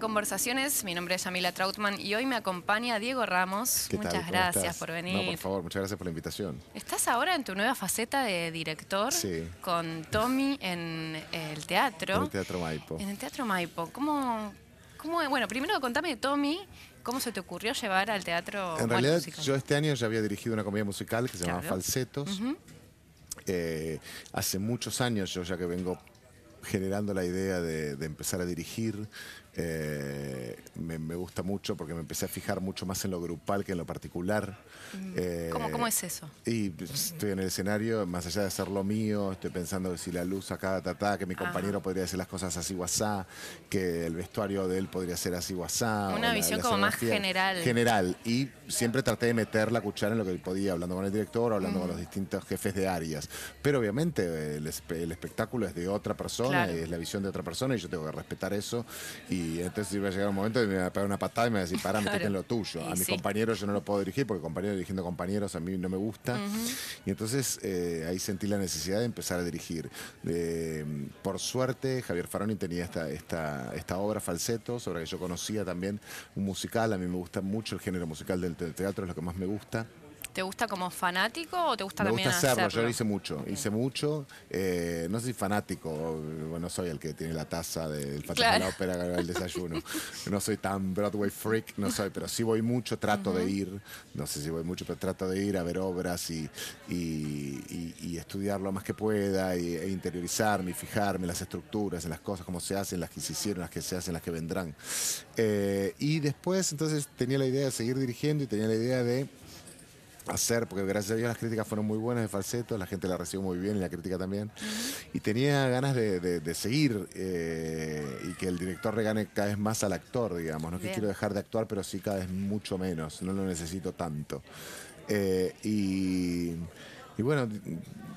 Conversaciones, mi nombre es Yamila Trautman y hoy me acompaña Diego Ramos. Muchas ¿Cómo gracias estás? por No, venir. por favor, muchas gracias por la invitación. Estás ahora en tu nueva faceta de director Sí. con Tommy en el teatro. En el Teatro Maipo. En el Teatro Maipo. ¿Cómo, cómo, bueno, primero contame de Tommy, ¿cómo se te ocurrió llevar al teatro? En realidad, musical? yo este año ya había dirigido una comedia musical que se llama Claro. Falsetos. Ujú. Eh, hace muchos años yo ya que vengo generando la idea de, de empezar a dirigir. eh, me, me gusta mucho porque me empecé a fijar mucho más en lo grupal que en lo particular. Eh. ¿Cómo, ¿Cómo es eso? Y pues, estoy en el escenario, más allá de hacer lo mío, estoy pensando que si la luz acá, ta, ta, que mi compañero podría hacer las cosas así guasá, que el vestuario de él podría ser así guasá. Una visión la como más general. General. Y siempre traté de meter la cuchara en lo que podía, hablando con el director, hablando Mm. con los distintos jefes de áreas. Pero obviamente el, el espectáculo es de otra persona, Claro. y es la visión de otra persona, y yo tengo que respetar eso. Y entonces iba a llegar un momento y me iba a pegar una patada y me iba a decir, pará, metete Claro. en lo tuyo. A mis sí. compañeros yo no lo puedo dirigir porque compañeros dirigiendo compañeros a mí no me gusta. Y entonces eh, ahí sentí la necesidad de empezar a dirigir. Eh, por suerte, Javier Faroni tenía esta, esta, esta obra Falseto, sobre la que yo conocía también un musical. A mí me gusta mucho el género musical del te- teatro, es lo que más me gusta. ¿Te gusta como fanático o te gusta Me también gusta hacerlo, hacerlo? yo hice mucho, hice mucho, eh, no sé si fanático, bueno, soy el que tiene la taza del Fantasma Claro. de la Ópera al desayuno, no soy tan Broadway freak, no soy, pero sí voy mucho, trato de ir, no sé si voy mucho, pero trato de ir a ver obras y, y- y- y estudiar lo más que pueda y- e interiorizarme y fijarme en las estructuras, en las cosas, cómo se hacen, las que se hicieron, las que se hacen, las que vendrán. Eh, y después entonces tenía la idea de seguir dirigiendo y tenía la idea de hacer, porque gracias a Dios las críticas fueron muy buenas de falseto, la gente la recibió muy bien y la crítica también. Y tenía ganas de, de- de seguir eh, y que el director regane cada vez más al actor, digamos. No es que quiero dejar de actuar, pero sí cada vez mucho menos, no lo necesito tanto. Eh, y, y bueno,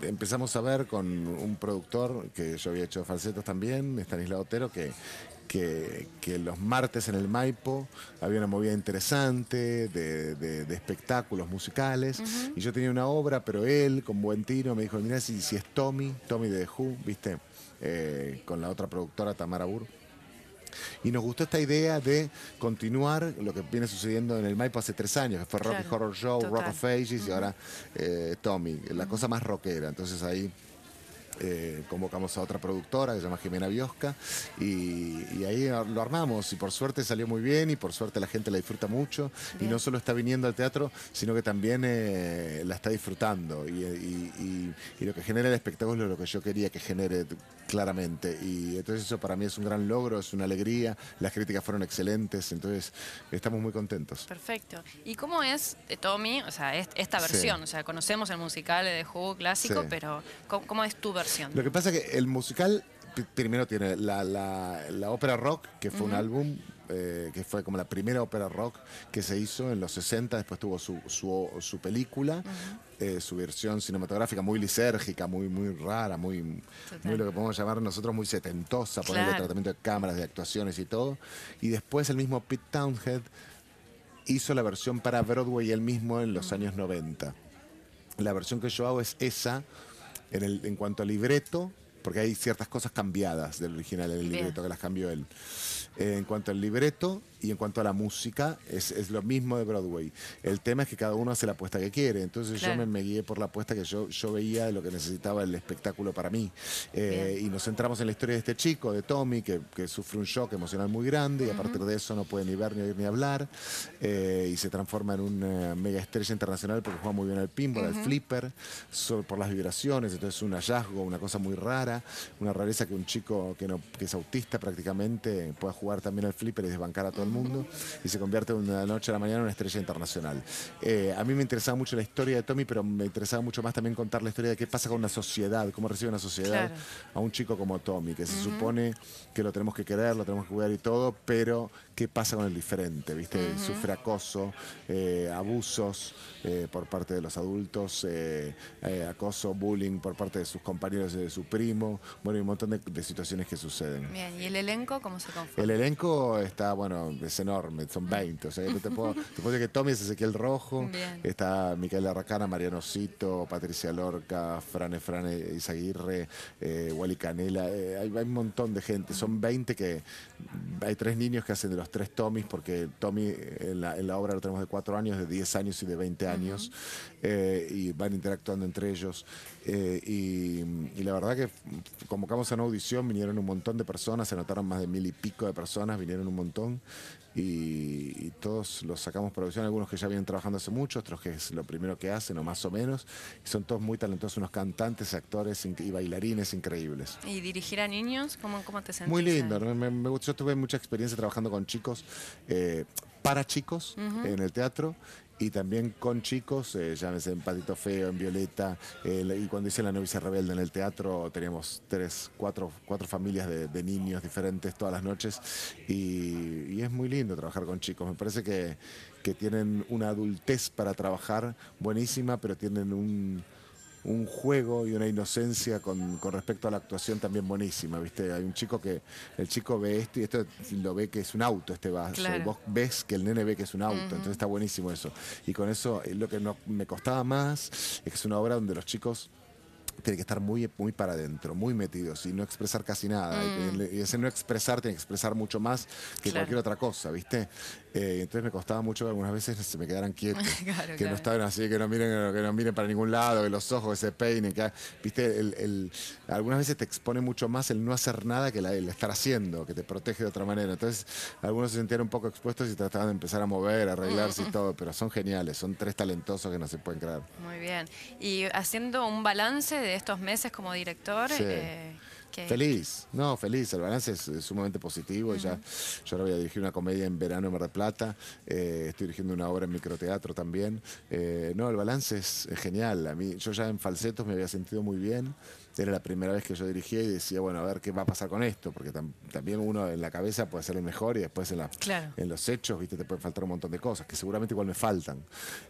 empezamos a ver con un productor que yo había hecho falsetos también, Stanislao Otero, que, que, que los martes en el Maipo había una movida interesante de, de- de espectáculos musicales. Y yo tenía una obra, pero él, con buen tiro, me dijo, mira, si, si es Tommy, Tommy de The Who, ¿viste? Eh, con la otra productora, Tamara Burr. Y nos gustó esta idea de continuar lo que viene sucediendo en el Maipo hace tres años, que fue Rocky Claro, Horror Show, Rock of Ages y ahora eh, Tommy, la cosa más rockera. Entonces ahí eh, convocamos a otra productora que se llama Jimena Biosca y, y ahí lo armamos y por suerte salió muy bien y por suerte la gente la disfruta mucho y no solo está viniendo al teatro sino que también eh, la está disfrutando y, y- y- y lo que genera el espectáculo es lo que yo quería que genere claramente y entonces eso para mí es un gran logro, es una alegría, las críticas fueron excelentes, entonces estamos muy contentos. Perfecto. ¿Y cómo es de Tommy, o sea, est- esta Sí. versión? O sea, conocemos el musical de Who clásico, Sí. pero ¿cómo, cómo es tu versión? Lo que pasa es que el musical primero tiene la, la- la ópera rock, que fue un álbum eh, que fue como la primera ópera rock que se hizo en los 60, después tuvo su, su, su película, eh, su versión cinematográfica muy lisérgica, muy, muy rara, muy, Total. muy lo que podemos llamar nosotros muy setentosa, Claro. tratamiento de cámaras, de actuaciones y todo. Y después el mismo Pete Townhead hizo la versión para Broadway él mismo en los años 90. La versión que yo hago es esa, en, el, en cuanto al libreto, porque hay ciertas cosas cambiadas del original en el libreto que las cambió él. Eh, en cuanto al libreto y en cuanto a la música, es, es lo mismo de Broadway. El tema es que cada uno hace la apuesta que quiere. Entonces Claro. yo me, me guié por la apuesta que yo, yo veía de lo que necesitaba el espectáculo para mí. Eh, y nos centramos en la historia de este chico, de Tommy, que, que sufre un shock emocional muy grande y a partir de eso no puede ni ver, ni oír, ni hablar. Eh, y se transforma en una mega estrella internacional porque juega muy bien al pinball, al flipper, so- por las vibraciones. Entonces un hallazgo, una cosa muy rara, una rareza que un chico que, no, que es autista prácticamente pueda jugar también al flipper y desbancar a todo el mundo y se convierte de una noche a la mañana en una estrella internacional. Eh, a mí me interesaba mucho la historia de Tommy, pero me interesaba mucho más también contar la historia de qué pasa con una sociedad, cómo recibe una sociedad a un chico como Tommy, que se supone que lo tenemos que querer, lo tenemos que cuidar y todo, pero qué pasa con el diferente, ¿viste? Sufre acoso, eh, abusos eh, por parte de los adultos, acoso, bullying por parte de sus compañeros y de su primo, bueno, y un montón de, situaciones que suceden. Bien, ¿y el elenco cómo se conforma? El elenco está, bueno, es enorme, son 20, o sea, te puedo, te puedo decir que Tommy es Ezequiel Rojo, está Micaela Racana, Mariano Cito, Patricia Lorca, Frane Frane Isaguirre, Wally Canela, hay, hay un montón de gente, son 20 que hay tres niños que hacen de los tres Tommys, porque Tommy en la, en la, obra lo tenemos de cuatro años, de 10 años y de 20 años, eh, y van interactuando entre ellos. Eh, y, la verdad que convocamos a una audición, vinieron un montón de personas, se anotaron más de mil y pico de personas, vinieron un montón. Y, todos los sacamos por audición, algunos que ya vienen trabajando hace mucho, otros que es lo primero que hacen o más o menos, y son todos muy talentosos, unos cantantes, actores y bailarines increíbles. ¿Y dirigir a niños? ¿Cómo, cómo te sentís? Muy lindo, me, yo tuve mucha experiencia trabajando con chicos, eh, para chicos en el teatro y también con chicos, eh, llámese en Patito Feo, en Violeta, y cuando hice La novicia rebelde en el teatro teníamos tres, cuatro, cuatro familias de, niños diferentes todas las noches y, es muy lindo trabajar con chicos, me parece que, que tienen una adultez para trabajar buenísima, pero tienen un un juego y una inocencia con, respecto a la actuación también buenísima, ¿viste? Hay un chico que, el chico ve esto y esto lo ve que es un auto, este vaso. Vos ves que el nene ve que es un auto, entonces está buenísimo eso. Y con eso, eh, lo que no, me costaba más es que es una obra donde los chicos tienen que estar muy, muy para adentro, muy metidos y no expresar casi nada. Y, ese no expresar tiene que expresar mucho más que cualquier otra cosa, ¿viste? Eh, entonces me costaba mucho que algunas veces se me quedaran quietos, que no estaban así, que no miren, que no miren para ningún lado, que los ojos se peinen, que viste, el, algunas veces te expone mucho más el no hacer nada que el estar haciendo, que te protege de otra manera. Entonces, algunos se sentían un poco expuestos y trataban de empezar a mover, a arreglarse y todo, pero son geniales, son tres talentosos que no se pueden creer. Muy bien. Y haciendo un balance de estos meses como director, eh, Feliz, no, feliz. El balance es, sumamente positivo. ya, yo ahora voy a dirigir una comedia en verano en Mar del Plata. Eh, estoy dirigiendo una obra en microteatro también. Eh, no, el balance es, genial. A mí, yo ya en falsetos me había sentido muy bien era la primera vez que yo dirigía y decía, bueno, a ver qué va a pasar con esto, porque también uno en la cabeza puede ser el mejor y después en, la, en los hechos, viste, te pueden faltar un montón de cosas, que seguramente igual me faltan.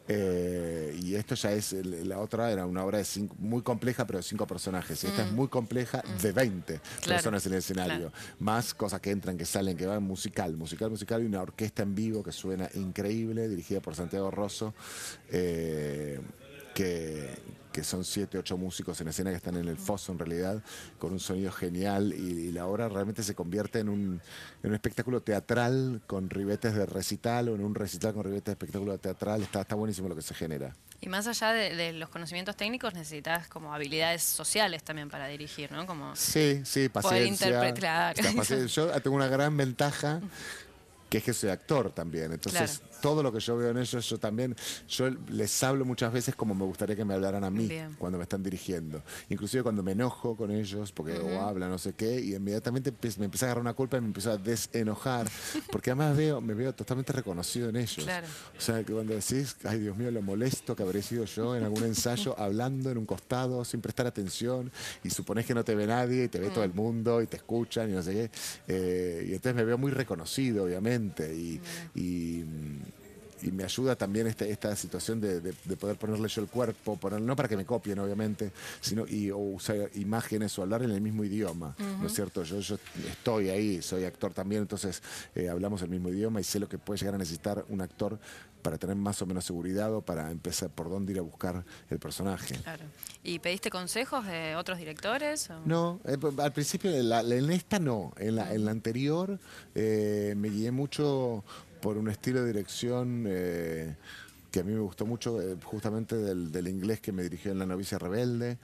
Eh, y esto ya es, la otra era una obra de cinco, muy compleja, pero de cinco personajes. Y esta es mm. muy compleja de 20 mm. personas en el escenario. Más cosas que entran, que salen, que van, musical, musical, musical, y una orquesta en vivo que suena increíble, dirigida por Santiago Rosso. Eh, que, que son siete, ocho músicos en escena que están en el foso en realidad, con un sonido genial y, la obra realmente se convierte en un, en un, espectáculo teatral con ribetes de recital o en un recital con ribetes de espectáculo teatral, está, está buenísimo lo que se genera. Y más allá de, los conocimientos técnicos, necesitas como habilidades sociales también para dirigir, ¿no? Como sí, sí, paciencia. Yo tengo una gran ventaja que es que soy actor también. Entonces, todo lo que yo veo en ellos, yo también, yo les hablo muchas veces como me gustaría que me hablaran a mí cuando me están dirigiendo. Inclusive cuando me enojo con ellos, porque o hablan, no sé qué, y inmediatamente me empieza a agarrar una culpa y me empiezo a desenojar, porque además veo, me veo totalmente reconocido en ellos. O sea, que cuando decís, ay Dios mío, lo molesto que habré sido yo en algún ensayo, hablando en un costado, sin prestar atención, y suponés que no te ve nadie, y te ve todo el mundo, y te escuchan, y no sé qué. Eh, y entonces me veo muy reconocido, obviamente y, me ayuda también esta, esta situación de, poder ponerle yo el cuerpo, poner, no para que me copien, obviamente, sino y, o usar imágenes o hablar en el mismo idioma, ¿no es cierto? Yo, yo estoy ahí, soy actor también, entonces eh, hablamos el mismo idioma y sé lo que puede llegar a necesitar un actor para tener más o menos seguridad o para empezar por dónde ir a buscar el personaje. Claro. ¿Y pediste consejos de otros directores? No, eh, pues, al principio, en, esta no, en la, en la anterior eh, me guié mucho por un estilo de dirección eh, que a mí me gustó mucho, justamente del, inglés que me dirigió en La novicia rebelde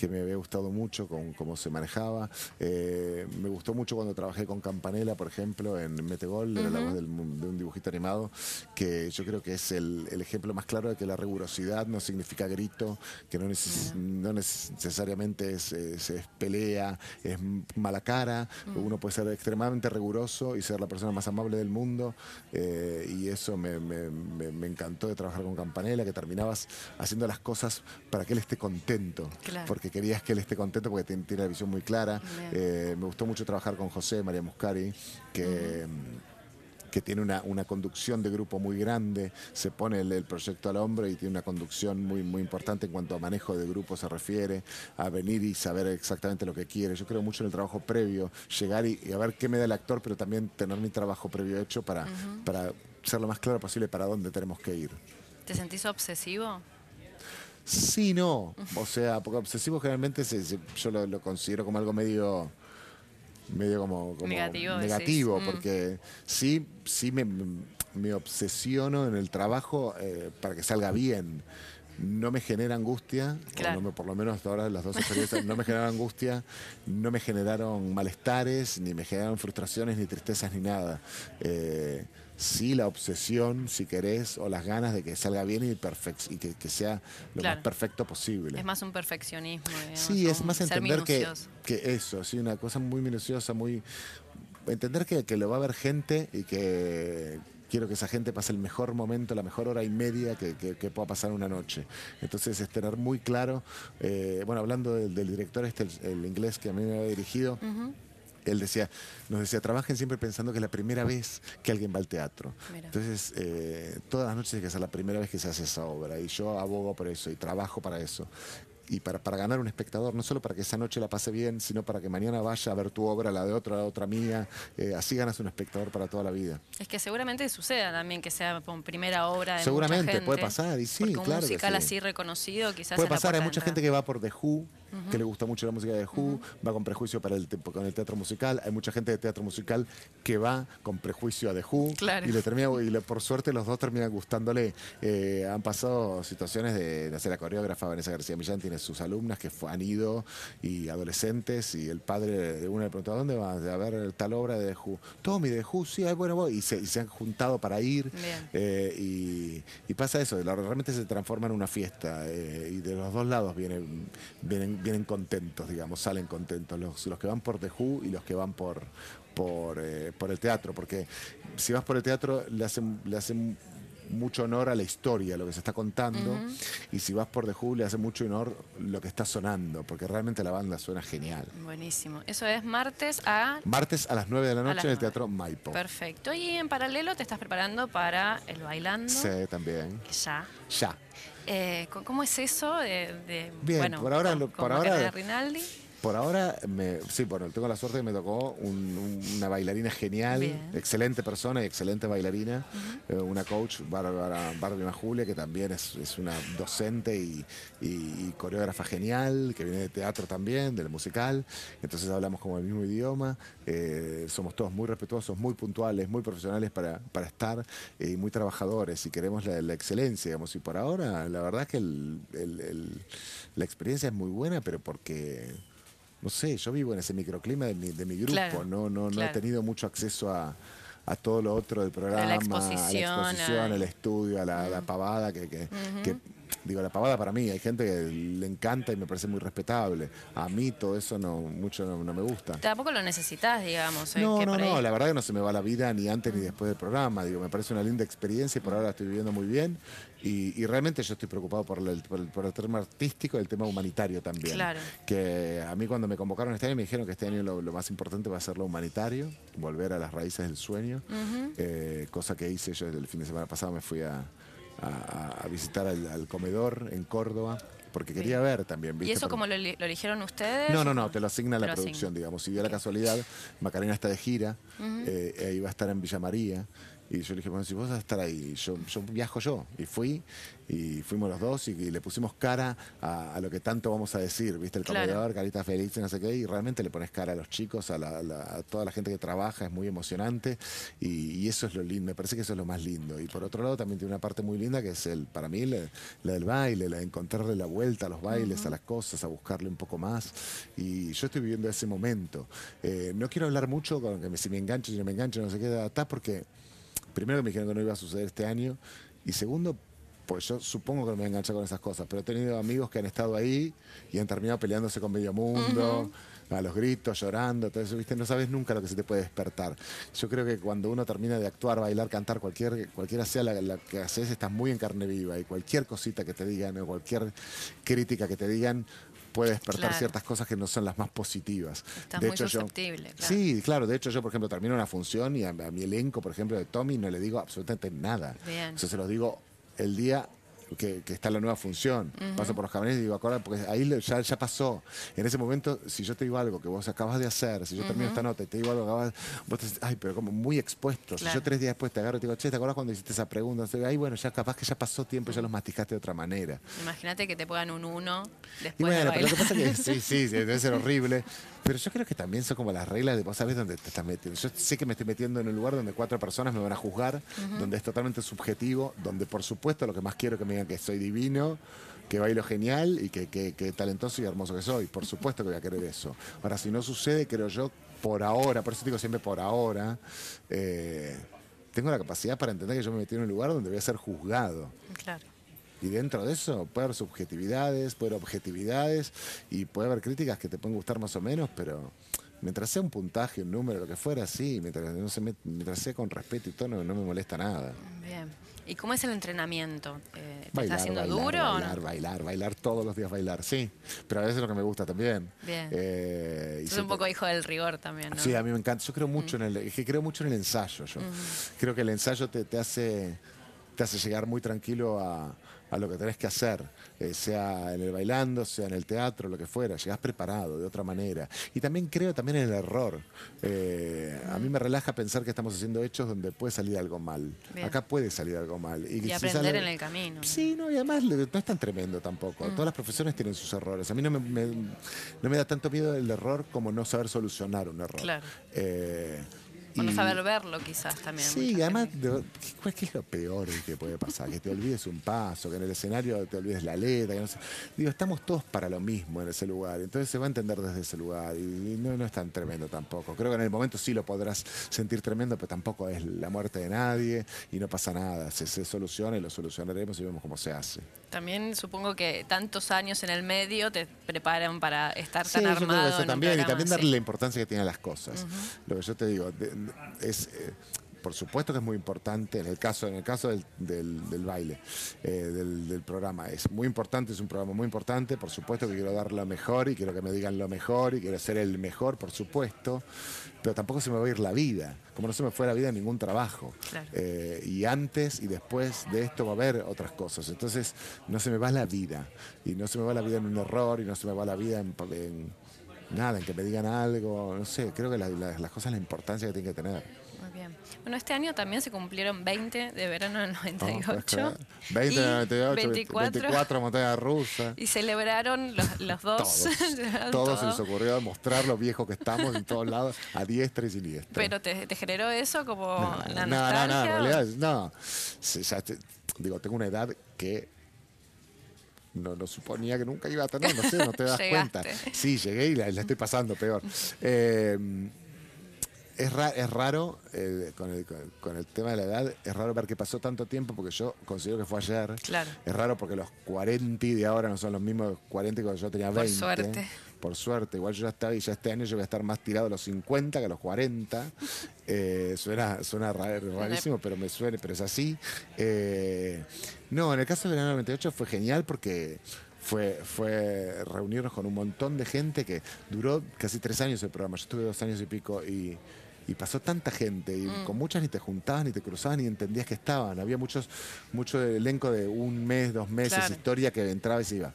que me había gustado mucho con cómo se manejaba. Eh, me gustó mucho cuando trabajé con Campanella, por ejemplo, en Metegol, era la voz del- de un dibujito animado, que yo creo que es el, el ejemplo más claro de que la rigurosidad no significa grito, que no, neces- no necesariamente es, es- es pelea, es mala cara. Uno puede ser extremadamente riguroso y ser la persona más amable del mundo. eh, y eso me, me- me- me encantó de trabajar con Campanella, que terminabas haciendo las cosas para que él esté contento. Claro. Porque querías que él esté contento porque tiene, tiene la visión muy clara. Eh, me gustó mucho trabajar con José María Muscari, que que tiene una, una conducción de grupo muy grande, se pone el, el proyecto al hombro y tiene una conducción muy, muy importante en cuanto a manejo de grupo se refiere, a venir y saber exactamente lo que quiere. Yo creo mucho en el trabajo previo, llegar y, y a ver qué me da el actor, pero también tener mi trabajo previo hecho para, para ser lo más claro posible para dónde tenemos que ir. ¿Te sentís obsesivo? Sí, no. O sea, porque obsesivo generalmente se- se- yo lo, lo considero como algo medio medio como, como Negativo. Mm. porque sí, sí me, me obsesiono en el trabajo eh, para que salga bien. No me genera angustia, Claro. no me- por lo menos hasta ahora las dos experiencias no me generaron angustia, no me generaron malestares, ni me generaron frustraciones, ni tristezas, ni nada. Eh, sí la obsesión, si querés, o las ganas de que salga bien y, y que, que sea lo Claro. más perfecto posible. Es más un perfeccionismo. digamos, Sí, es más entender que, eso, sí, una cosa muy minuciosa, muy... Entender que, que lo va a haber gente y que quiero que esa gente pase el mejor momento, la mejor hora y media que, que- que pueda pasar una noche. Entonces es tener muy claro, eh, bueno, hablando del, del director este, el, el inglés que a mí me había dirigido, él decía, nos decía, trabajen siempre pensando que es la primera vez que alguien va al teatro. Mira. Entonces, eh, todas las noches tiene que ser la primera vez que se hace esa obra. Y yo abogo por eso y trabajo para eso. Y para, para ganar un espectador, no solo para que esa noche la pase bien, sino para que mañana vaya a ver tu obra, la de otra, la otra mía. Eh, así ganas un espectador para toda la vida. Es que seguramente suceda también que sea con primera obra de Seguramente, mucha gente, puede pasar, y sí, porque un claro que musical sí. así reconocido quizás Puede pasar, hay mucha gente que va por The Who, que le gusta mucho la música de Who, va con prejuicio para el, con el teatro musical. Hay mucha gente de teatro musical que va con prejuicio a The Who Claro. y le termina y le- por suerte los dos terminan gustándole. Eh, han pasado situaciones de, de hacer la coreógrafa Vanessa García Millán tiene sus alumnas que han ido y adolescentes y el padre de una le preguntó ¿a dónde vas? A ver tal obra de The Who. Tommy de Who, sí, ay, bueno, voy. Y se, y se han juntado para ir. Eh, y, y pasa eso, realmente se transforma en una fiesta eh, y de los dos lados vienen, vienen, vienen contentos, digamos, salen contentos, los, los que van por The Who y los que van por, por, eh, por el teatro, porque si vas por el teatro le hacen, le hacen mucho honor a la historia, lo que se está contando, y si vas por The Who le hace mucho honor lo que está sonando, porque realmente la banda suena genial. Buenísimo. Eso es martes a... Martes a las 9 de la noche en el 9. Teatro Maipo. Perfecto. Y en paralelo te estás preparando para el bailando. Sí, también. Ya. Ya. Eh, ¿Cómo es eso de, de- Bien, bueno, por ahora con- lo- con por ahora- Rinaldi? Por ahora, me, sí, bueno, tengo la suerte que me tocó un- un- una bailarina genial, Bien. excelente persona y excelente bailarina, eh, una coach, Bárbara, Bárbara Julia, que también es, es una docente y, y- y coreógrafa genial, que viene de teatro también, del musical, entonces hablamos como el mismo idioma, eh, somos todos muy respetuosos, muy puntuales, muy profesionales para, para estar eh, y muy trabajadores y queremos la, la excelencia, digamos, y por ahora la verdad es que el- el- el- la experiencia es muy buena, pero porque no sé, yo vivo en ese microclima de mi, de mi grupo, Claro, no, no, no claro. he tenido mucho acceso a, a todo lo otro del programa, exposición, a la exposición, a- al estudio, a la, la pavada, que, que- que- digo, la pavada para mí, hay gente que le encanta y me parece muy respetable. A mí todo eso no mucho no, no me gusta. Tampoco lo necesitas, digamos. eh, No, no, ahí- no, la verdad que no se me va la vida ni antes ni después del programa. Digo, me parece una linda experiencia y por ahora la estoy viviendo muy bien. Y, y realmente yo estoy preocupado por el, por, el, por el tema artístico y el tema humanitario también. Claro. Que a mí cuando me convocaron este año me dijeron que este año lo, lo más importante va a ser lo humanitario, volver a las raíces del sueño, eh, cosa que hice yo el fin de semana pasado, me fui a, a- a visitar al, al comedor en Córdoba. Porque quería ver también. ¿Y ¿viste? eso Porque- como lo, lo eligieron ustedes? no, no, no, te lo asigna Te la lo producción, asigna. digamos. Si dio la casualidad, Macarena está de gira, eh, iba a estar en Villa María, Y yo le dije, bueno, si vos vas a estar ahí, yo, yo viajo yo. Y fui, y fuimos los dos y, y le pusimos cara a, a lo que tanto vamos a decir, ¿viste? El Claro. comedor, carita feliz, no sé qué, y realmente le pones cara a los chicos, a, la- la- a toda la gente que trabaja, es muy emocionante y, y eso es lo lindo, me parece que eso es lo más lindo. Y por otro lado también tiene una parte muy linda que es el, para mí, la, la del baile, la de encontrarle la vuelta a los bailes, a las cosas, a buscarle un poco más. Y yo estoy viviendo ese momento. Eh, no quiero hablar mucho con que si me engancho, si no me engancho, no sé qué, está porque primero que me dijeron que no iba a suceder este año y segundo pues yo supongo que no me voy a enganchar con esas cosas, pero he tenido amigos que han estado ahí y han terminado peleándose con medio mundo, a los gritos, llorando, todo eso, ¿viste? No sabes nunca lo que se te puede despertar. Yo creo que cuando uno termina de actuar, bailar, cantar, cualquier, cualquiera sea la, la que haces, estás muy en carne viva y cualquier cosita que te digan o cualquier crítica que te digan puede despertar Claro. ciertas cosas que no son las más positivas. Estás de muy hecho, yo- susceptible, claro. Sí, claro. De hecho, yo, por ejemplo, termino una función y a, a mi elenco, por ejemplo, de Tommy, no le digo absolutamente nada. Bien. O sea, se los digo el día que, que está la nueva función. Paso por los camiones y digo, acuérdate, porque ahí ya, ya pasó. En ese momento, si yo te digo algo que vos acabas de hacer, si yo termino esta nota y te digo algo que acabas, vos te ay, pero como muy expuesto. Si yo tres días después te agarro y te digo, che, ¿te acuerdas cuando hiciste esa pregunta? Entonces, Ay, bueno, ya capaz que ya pasó tiempo y ya los masticaste de otra manera. Imagínate que te pongan un uno Y después de bueno, pero lo bailar. que pasa es que sí, sí, debe ser horrible. Pero yo creo que también son como las reglas de vos sabés dónde te estás metiendo. Yo sé que me estoy metiendo en un lugar donde cuatro personas me van a juzgar, donde es totalmente subjetivo, donde por supuesto lo que más quiero que me que soy divino, que bailo genial y que, que- que talentoso y hermoso que soy. Por supuesto que voy a querer eso. Ahora, si no sucede, creo yo, por ahora, por eso digo siempre por ahora, eh, tengo la capacidad para entender que yo me metí en un lugar donde voy a ser juzgado. Claro. Y dentro de eso puede haber subjetividades, puede haber objetividades y puede haber críticas que te pueden gustar más o menos, pero mientras sea un puntaje, un número, lo que fuera, sí, mientras, no se met- mientras sea con respeto y todo, no, me molesta nada. Bien. ¿Y cómo es el entrenamiento? Eh, ¿Te Bailar, está haciendo bailar, duro bailar, no? bailar, bailar, todos los días bailar, sí. Pero a veces lo que me gusta también. Bien. Eh, Es un poco hijo del rigor también, ¿no? Sí, a mí me encanta. Yo creo mucho en el, es que creo mucho en el ensayo. Yo creo que el ensayo te, te hace te hace llegar muy tranquilo a, a lo que tenés que hacer, eh, sea en el bailando, sea en el teatro, lo que fuera. Llegás preparado de otra manera. Y también creo también en el error. Eh, A mí me relaja pensar que estamos haciendo hechos donde puede salir algo mal. Bien. Acá puede salir algo mal. Y si aprender sale- en el camino. Sí, no, y además no es tan tremendo tampoco. Todas las profesiones tienen sus errores. A mí no me, me- no me da tanto miedo el error como no saber solucionar un error. Claro. Eh, O no y- saber verlo quizás también. Sí, y además, ¿qué, qué es lo peor que puede pasar? Que te olvides un paso, que en el escenario te olvides la letra. Que no sé. Digo, estamos todos para lo mismo en ese lugar. Entonces se va a entender desde ese lugar. Y, y no, no es tan tremendo tampoco. Creo que en el momento sí lo podrás sentir tremendo, pero tampoco es la muerte de nadie y no pasa nada. Se, se soluciona y lo solucionaremos y vemos cómo se hace. También supongo que tantos años en el medio te preparan para estar Sí, tan armado. eso en un también, y programa también darle así. la importancia que tienen las cosas. Lo que yo te digo, de- es, eh, por supuesto que es muy importante, en el caso, en el caso del, del- del baile, eh, del, del programa, es muy importante, es un programa muy importante, por supuesto que quiero dar lo mejor y quiero que me digan lo mejor y quiero ser el mejor, por supuesto, pero tampoco se me va a ir la vida, como no se me fue la vida en ningún trabajo. Claro. Eh, y antes y después de esto va a haber otras cosas. Entonces, no se me va la vida. Y no se me va la vida en un error, y no se me va la vida en, en nada, en que me digan algo. No sé, creo que la- la- las cosas, la importancia que tienen que tener. Muy bien. Bueno, este año también se cumplieron 20 de verano del ¿no? Puedes 98. creer. 20, y 98, 24. 24 montañas rusas. Y celebraron los, los dos. Todos, se les ocurrió mostrar lo viejos que estamos en todos lados, a diestra y siniestra. Pero te, te generó eso como No, la no, no, no, en nostalgia. realidad, no. Sí, ya te- digo, tengo una edad que no, no suponía que nunca iba a tener, no sé, no te das cuenta. Sí, llegué y la, la estoy pasando peor. Eh, es, ra- es raro, eh, con, el, con- el tema de la edad, es raro ver que pasó tanto tiempo porque yo considero que fue ayer. Claro. Es raro porque los 40 de ahora no son los mismos 40 que cuando yo tenía Por 20. suerte. Por suerte. Igual yo ya estaba y ya este año yo voy a estar más tirado a los 50 que a los 40. Eh, suena suena ra- rarísimo, pero me suena, pero es así. Eh, no, en el caso del verano 98 fue genial porque fue, fue reunirnos con un montón de gente que duró casi tres años el programa. Yo estuve dos años y pico y, y pasó tanta gente y con muchas ni te juntabas, ni te cruzabas, ni entendías que estaban. Había muchos, mucho elenco de un mes, dos meses, Claro. historia que entraba y se iba.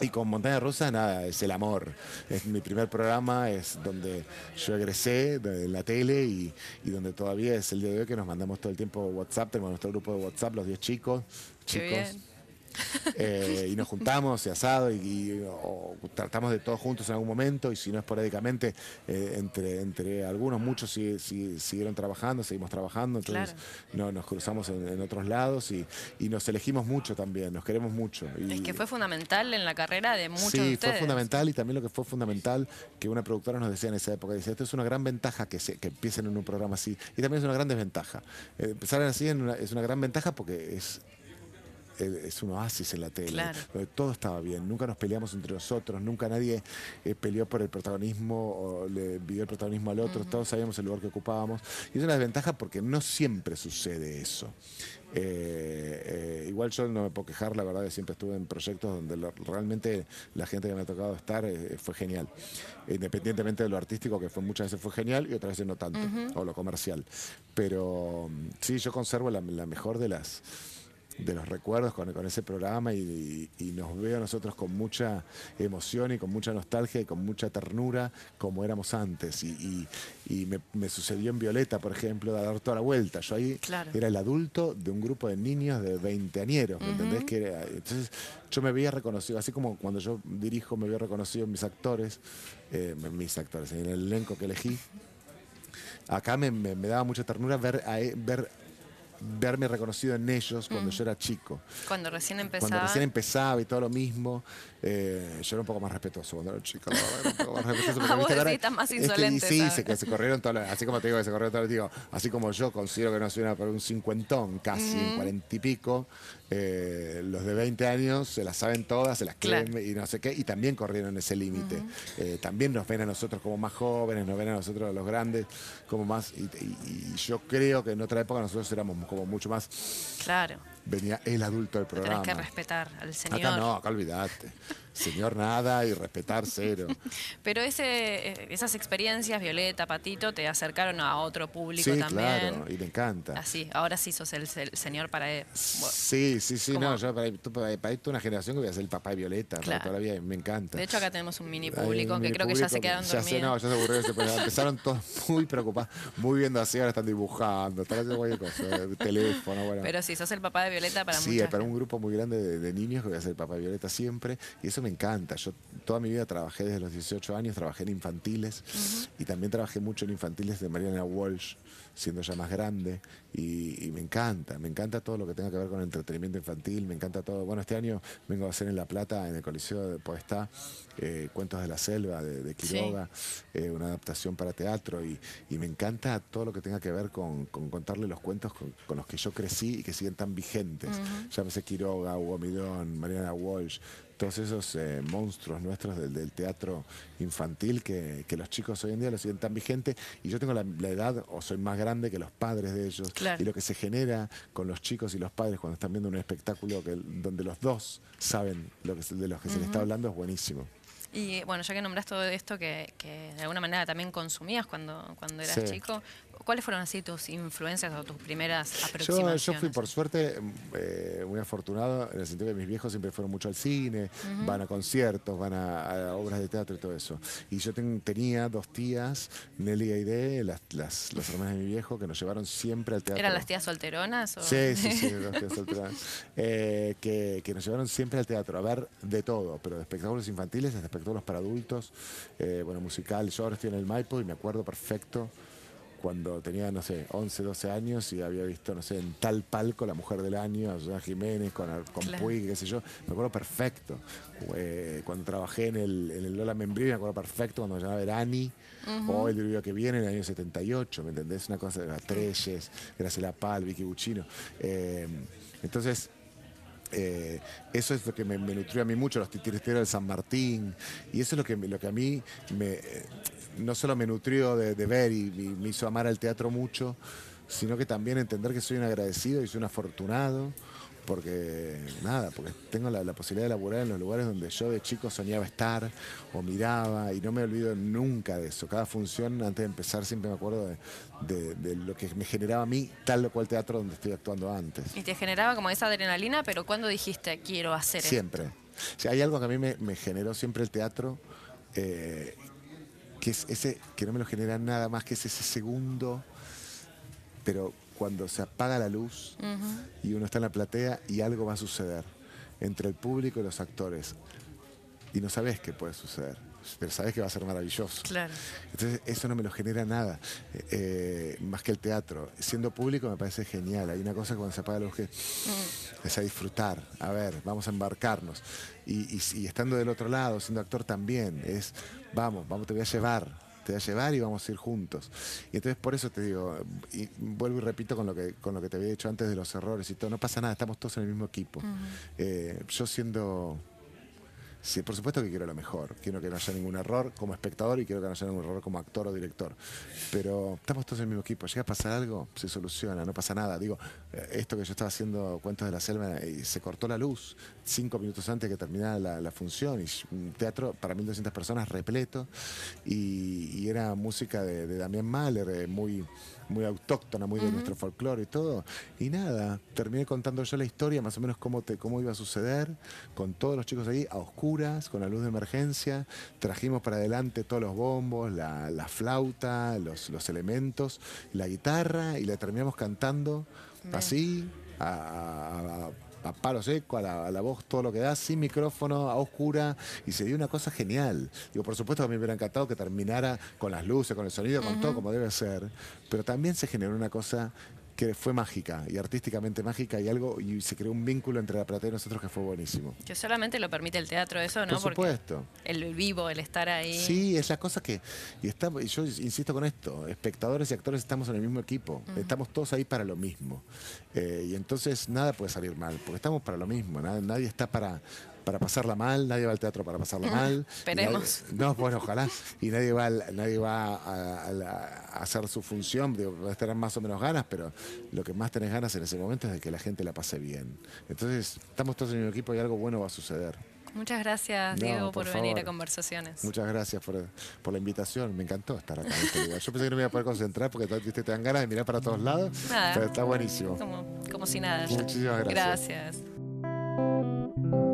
Y con Montaña Rusa, nada, es el amor. Es mi primer programa, es donde yo egresé de la tele y, y donde todavía es el día de hoy que nos mandamos todo el tiempo WhatsApp. Tenemos nuestro grupo de WhatsApp, los 10 chicos. Chicos. Eh, y nos juntamos y asado y, y- o tratamos de todos juntos en algún momento y si no esporádicamente eh, entre, entre algunos muchos sí- siguieron trabajando seguimos trabajando entonces Claro. no, nos cruzamos en, en otros lados y, y nos elegimos mucho también nos queremos mucho y, Es que fue fundamental en la carrera de muchos Sí, de fue ustedes. fundamental y también lo que fue fundamental que una productora nos decía en esa época, dice, esto es una gran ventaja que, se, que empiecen en un programa así y también es una gran desventaja. Eh, empezar así en una- es una gran ventaja porque es es un oasis en la tele, Claro. donde todo estaba bien, nunca nos peleamos entre nosotros, nunca nadie eh, peleó por el protagonismo o le pidió el protagonismo al otro, todos sabíamos el lugar que ocupábamos. Y es una desventaja porque no siempre sucede eso. Eh, eh, igual yo no me puedo quejar, la verdad que siempre estuve en proyectos donde lo- realmente la gente que me ha tocado estar eh, fue genial. Independientemente de lo artístico, que fue muchas veces fue genial y otras veces no tanto, o lo comercial. Pero mm, sí, yo conservo la, la mejor de las de los recuerdos con, con ese programa y, y- y nos veo a nosotros con mucha emoción y con mucha nostalgia y con mucha ternura como éramos antes. Y, me, me sucedió en Violeta, por ejemplo, de dar toda la vuelta. Yo ahí Claro. era el adulto de un grupo de niños de 20 añeros, ¿me entendés? Que era- entonces yo me veía reconocido, así como cuando yo dirijo me veo reconocido en mis actores, eh, mis actores, en el elenco que elegí. Acá me, me- me daba mucha ternura ver, a e- ver verme reconocido en ellos cuando yo era chico. Cuando recién empezaba. Cuando recién empezaba y todo lo mismo, eh, yo era un poco más respetuoso cuando era chico. era un poco más respetuoso, porque, vos ahora- más es que- insolente, sí, se, que se corrieron todas las- así como te digo que se corrieron todas las- digo, así como yo considero que no soy una, un cincuentón, casi un cuarenta y pico, eh, los de 20 años se las saben todas, se las creen Claro. y no sé qué, y también corrieron ese límite. Eh, también nos ven a nosotros como más jóvenes, nos ven a nosotros los grandes como más, y, y- y yo creo que en otra época nosotros éramos como mucho más, Claro. Venía el adulto del programa. que respetar al señor. Acá no, acá olvidate. Señor nada y respetar cero. Pero ese, eh, esas experiencias, Violeta, Patito, te acercaron a otro público Sí, también. claro, y me encanta. Así, ahora sí sos el, el señor para él. Sí, sí, sí, ¿Cómo? no, yo para, para, para esto una generación que voy a ser el papá de Violeta, Claro. toda la vida, me encanta. De hecho, acá tenemos un mini público un que mini creo que ya se quedaron ya dormidos. sé, no, ya se pues, empezaron todos muy preocupados, muy viendo así, ahora están dibujando, están haciendo cualquier cosa, teléfono, bueno. Pero sí, sos el papá de Violeta para sí, mucha para un grupo muy grande de, de niños que voy a ser papá Violeta siempre y eso me encanta. Yo toda mi vida trabajé desde los 18 años, trabajé en infantiles y también trabajé mucho en infantiles de Mariana Walsh, siendo ya más grande y, y me encanta, me encanta todo lo que tenga que ver con entretenimiento infantil, me encanta todo. Bueno, este año vengo a hacer en La Plata, en el Coliseo de Podestá, eh, Cuentos de la Selva de, de Quiroga, eh, una adaptación para teatro y, y me encanta todo lo que tenga que ver con, con contarle los cuentos con, con los que yo crecí y que siguen tan vigentes. Llámese Quiroga, Hugo Midón, Mariana Walsh, todos esos eh, monstruos nuestros del, del teatro infantil que, que los chicos hoy en día lo siguen tan vigente y yo tengo la, la edad o soy más grande que los padres de ellos Claro. y lo que se genera con los chicos y los padres cuando están viendo un espectáculo que, donde los dos saben lo que, de los que se les está hablando es buenísimo. Y bueno, ya que nombras todo esto que, que de alguna manera también consumías cuando, cuando eras Sí. chico, ¿cuáles fueron así tus influencias o tus primeras aproximaciones? yo fui por suerte eh, muy afortunado en el sentido que mis viejos siempre fueron mucho al cine, van a conciertos, van a, a obras de teatro y todo eso. Y yo ten- tenía dos tías, Nelly y Aide, las, las, las hermanas de mi viejo, que nos llevaron siempre al teatro. ¿Eran las tías solteronas? O? Sí, sí, sí, las tías solteras. Eh, que, que nos llevaron siempre al teatro a ver de todo, pero de espectáculos infantiles hasta espectáculos para adultos, eh, bueno, musical. Yo ahora estoy en el Maipo y me acuerdo perfecto cuando tenía, no sé, 11, 12 años y había visto, no sé, en tal palco La Mujer del Año, a Susana Jiménez, con, con Claro. Puig, qué sé yo. Me acuerdo perfecto. Eh, cuando trabajé en el, en el Lola Membrí, me acuerdo perfecto cuando me llamaba Verani, o el video que viene en el año 78, ¿me entendés? Una cosa de las Treyes, Graciela Pal, Vicky Buccino. Eh, entonces, eh, eso es lo que me, nutrió a mí mucho, los titiriteros de San Martín, y eso es lo que, lo que a mí me, eh, no solo me nutrió de, de ver y, y me hizo amar al teatro mucho, sino que también entender que soy un agradecido y soy un afortunado, porque nada, porque tengo la, la posibilidad de laburar en los lugares donde yo de chico soñaba estar o miraba y no me olvido nunca de eso. Cada función, antes de empezar, siempre me acuerdo de, de- de lo que me generaba a mí tal o cual teatro donde estoy actuando antes. Y te generaba como esa adrenalina, pero ¿cuándo dijiste quiero hacer esto? Siempre, Si hay algo que a mí me, me generó siempre el teatro, eh, que es ese, que no me lo genera nada más que es ese segundo, pero cuando se apaga la luz y uno está en la platea y algo va a suceder entre el público y los actores. Y no sabes qué puede suceder pero sabes que va a ser maravilloso. Claro. Entonces eso no me lo genera nada, eh, eh, más que el teatro. Siendo público me parece genial. Hay una cosa cuando se apaga la luz que mm. es a disfrutar, a ver, vamos a embarcarnos. Y, y, estando del otro lado, siendo actor también, es, vamos, vamos, te voy a llevar, te voy a llevar y vamos a ir juntos. Y entonces por eso te digo, y vuelvo y repito con lo que con lo que te había dicho antes de los errores y todo, no pasa nada, estamos todos en el mismo equipo. Eh, yo siendo Sí, por supuesto que quiero lo mejor. Quiero que no haya ningún error como espectador y quiero que no haya ningún error como actor o director. Pero estamos todos en el mismo equipo. Llega a pasar algo, se soluciona, no pasa nada. Digo, eh, esto que yo estaba haciendo Cuentos de la Selva y se cortó la luz cinco minutos antes que terminara la, función. Y un teatro para 1.200 personas repleto. Y, era música de, de Damián Mahler, eh, muy muy autóctona, muy de nuestro folclore y todo. Y nada, terminé contando yo la historia, más o menos cómo, te, cómo iba a suceder, con todos los chicos ahí, a oscuras, con la luz de emergencia. Trajimos para adelante todos los bombos, la, flauta, los, los elementos, la guitarra, y la terminamos cantando así, a, a palo seco, a la, voz, todo lo que da, sin micrófono, a oscura, y se dio una cosa genial. Digo, por supuesto que a mí me hubiera encantado que terminara con las luces, con el sonido, con todo como debe ser, pero también se generó una cosa que fue mágica y artísticamente mágica y algo y se creó un vínculo entre la platea y nosotros que fue buenísimo. Que solamente lo permite el teatro eso, ¿no? Por supuesto. el vivo, el estar ahí. Sí, es la cosa que y está, yo insisto con esto, espectadores y actores estamos en el mismo equipo, estamos todos ahí para lo mismo eh, y entonces nada puede salir mal porque estamos para lo mismo, nadie está para para pasarla mal, nadie va al teatro para pasarla mal. Esperemos. no, bueno, ojalá. Y nadie va, nadie va a, hacer su función, a tener más o menos ganas, pero lo que más tenés ganas en ese momento es de que la gente la pase bien. Entonces, estamos todos en el equipo y algo bueno va a suceder. Muchas gracias, Diego, por, venir a Conversaciones. Muchas gracias por, la invitación. Me encantó estar acá en este lugar. Yo pensé que no me iba a poder concentrar porque te, te dan ganas de mirar para todos lados. pero está buenísimo. Como, como si nada. Muchísimas gracias. Gracias.